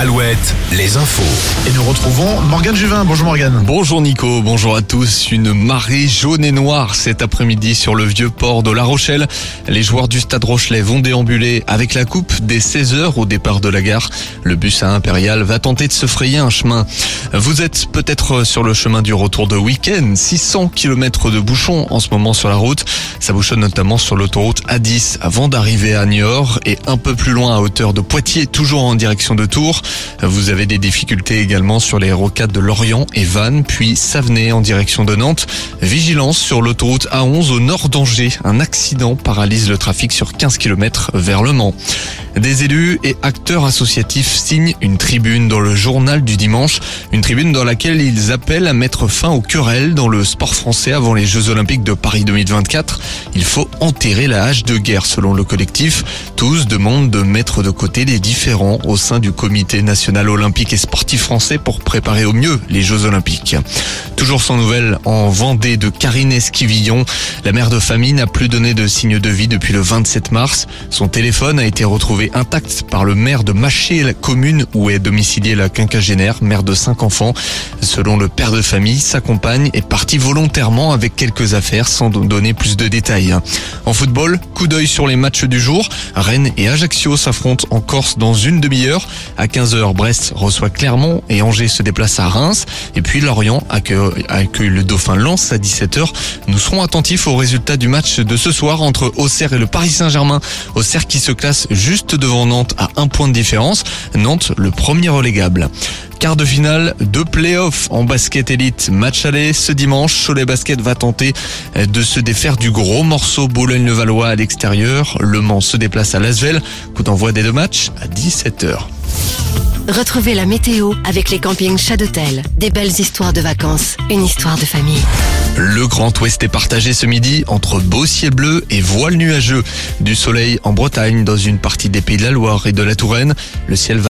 Alouette, les infos. Et nous retrouvons Morgane Juvin. Bonjour Morgane. Bonjour Nico, bonjour à tous. Une marée jaune et noire cet après-midi sur le vieux port de La Rochelle. Les joueurs du Stade Rochelet vont déambuler avec la coupe dès 16h au départ de la gare. Le bus à Impérial va tenter de se frayer un chemin. Vous êtes peut-être sur le chemin du retour de week-end. 600 km de bouchons en ce moment sur la route. Ça bouchonne notamment sur l'autoroute A10 avant d'arriver à Niort et un peu plus loin à hauteur de Poitiers, toujours en direction de Tours. Vous avez des difficultés également sur les rocades de Lorient et Vannes, puis Savenay en direction de Nantes. Vigilance sur l'autoroute A11 au nord d'Angers. Un accident paralyse le trafic sur 15 km vers Le Mans. Des élus et acteurs associatifs signent une tribune dans le journal du dimanche, une tribune dans laquelle ils appellent à mettre fin aux querelles dans le sport français avant les Jeux Olympiques de Paris 2024. Il faut enterrer la hache de guerre selon le collectif. Tous demandent de mettre de côté les différends au sein du comité national olympique et sportif français pour préparer au mieux les Jeux Olympiques. Toujours sans nouvelles en Vendée de Karine Esquivillon. La mère de famille n'a plus donné de signe de vie depuis le 27 mars. Son téléphone a été retrouvé intact par le maire de Maché, la commune où est domiciliée la quinquagénaire, mère de cinq enfants. Selon le père de famille, sa compagne est partie volontairement avec quelques affaires sans donner plus de détails. En football, coup d'œil sur les matchs du jour. Rennes et Ajaccio s'affrontent en Corse dans une demi-heure. À 15h, Brest reçoit Clermont et Angers se déplace à Reims. Et puis Lorient accueille, le Dauphin Lens à 17h. Nous serons attentifs aux résultats du match de ce soir entre Auxerre et le Paris Saint-Germain. Auxerre qui se classe juste devant Nantes à un point de différence. Nantes, le premier relégable. Quart de finale de play-off en basket élite. Match aller ce dimanche. Cholet Basket va tenter de se défaire du gros morceau Boulogne-le-Valois à l'extérieur. Le Mans se déplace à Lasvel. Coup d'envoi des deux matchs à 17h. Retrouvez la météo avec les campings Chadotel. Des belles histoires de vacances, une histoire de famille. Le Grand Ouest est partagé ce midi entre beau ciel bleu et voile nuageux. Du soleil en Bretagne, dans une partie des Pays de la Loire et de la Touraine. Le ciel va